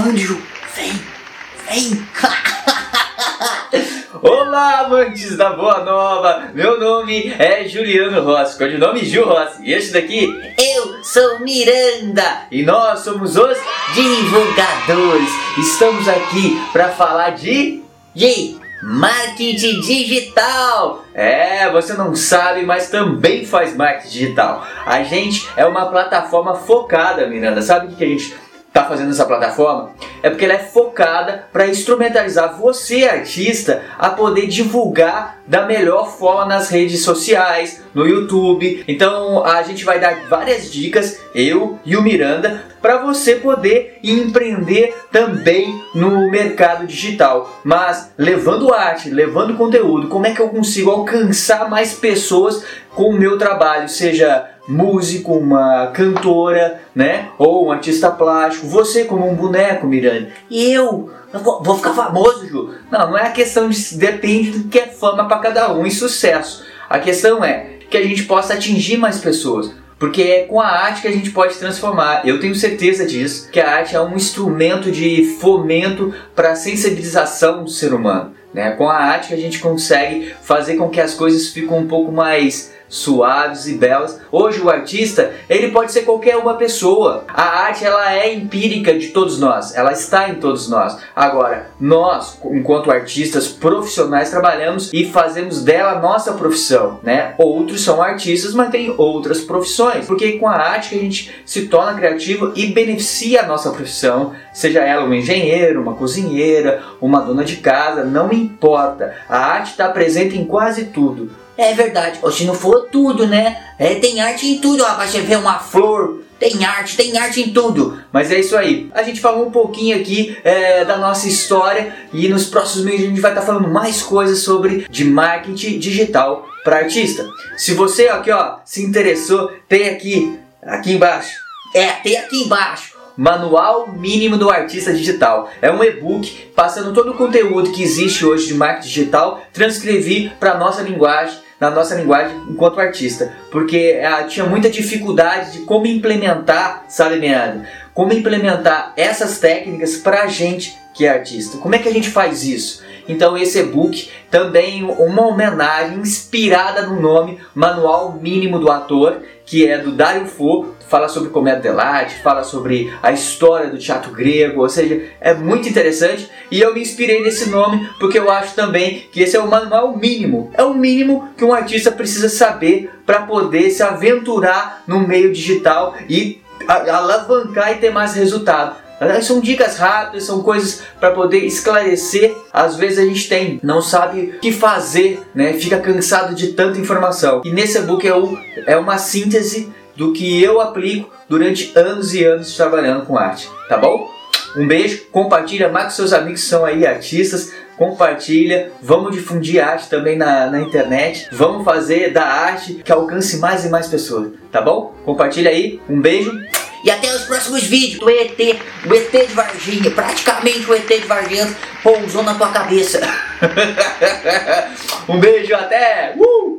Ju. Vem, vem. Olá, amantes da Boa Nova! Meu nome é Juliano Rossi, codinome Gil Rossi. E este daqui, Eu sou Miranda. e nós somos os divulgadores. Estamos aqui para falar de. De marketing digital. É, você não sabe, mas também faz marketing digital. A gente é uma plataforma focada, Miranda. Sabe o que a gente tá fazendo essa plataforma? É porque ela é focada para instrumentalizar você, artista, a poder divulgar da melhor forma nas redes sociais, no YouTube. Então a gente vai dar várias dicas, eu e o Miranda, para você poder empreender também no mercado digital. Mas levando arte, levando conteúdo, como é que eu consigo alcançar mais pessoas com o meu trabalho, seja músico, uma cantora, né? Ou um artista plástico, você como um boneco, Miranda. E eu? vou ficar famoso, Ju. Não, não é a questão de depende do que é fama para cada um e sucesso. A questão é que a gente possa atingir mais pessoas. Porque é com a arte que a gente pode transformar. Eu tenho certeza disso, que a arte é um instrumento de fomento para a sensibilização do ser humano. Né? Com a arte que a gente consegue fazer com que as coisas fiquem um pouco mais suaves e belas. Hoje o artista, ele pode ser qualquer uma pessoa. A arte ela é empírica de todos nós, ela está em todos nós. Agora, nós, enquanto artistas profissionais, trabalhamos e fazemos dela nossa profissão, né? Outros são artistas, mas têm outras profissões, porque com a arte a gente se torna criativo e beneficia a nossa profissão, seja ela um engenheiro, uma cozinheira, uma dona de casa, não importa. A arte está presente em quase tudo. É verdade. Ou se não for tudo, né? É, tem arte em tudo, rapaz. Você vê uma flor, tem arte, tem arte em tudo. Mas é isso aí. A gente falou um pouquinho aqui é, da nossa história e nos próximos meses a gente vai estar falando mais coisas sobre de marketing digital para artista. Se você aqui ó se interessou, tem aqui aqui embaixo. É, tem aqui embaixo. Manual Mínimo do Artista Digital. É um e-book passando todo o conteúdo que existe hoje de marketing digital, transcrevi para nossa linguagem, na nossa linguagem enquanto artista, porque ah, tinha muita dificuldade de como implementar, sabe, Meandro? Como implementar essas técnicas para a gente que é artista. Como é que a gente faz isso? Então esse e-book também uma homenagem inspirada no nome Manual Mínimo do Ator, que é do Dario Fo, fala sobre comédia dell'arte, fala sobre a história do teatro grego, ou seja, é muito interessante e eu me inspirei nesse nome porque eu acho também que esse é o manual mínimo, é o mínimo que um artista precisa saber para poder se aventurar no meio digital e alavancar e ter mais resultado. São dicas rápidas, são coisas para poder esclarecer. Às vezes a gente tem, não sabe o que fazer, né? Fica cansado de tanta informação. E nesse e-book é, é uma síntese do que eu aplico durante anos e anos trabalhando com arte, tá bom? Um beijo, compartilha com seus amigos que são aí artistas, compartilha, vamos difundir arte também na, na internet, vamos fazer da arte que alcance mais e mais pessoas, tá bom? Compartilha aí, um beijo. E até os próximos vídeos do ET, o ET de Varginha, praticamente o ET de Varginha pousou na tua cabeça. um beijo, até! Uh!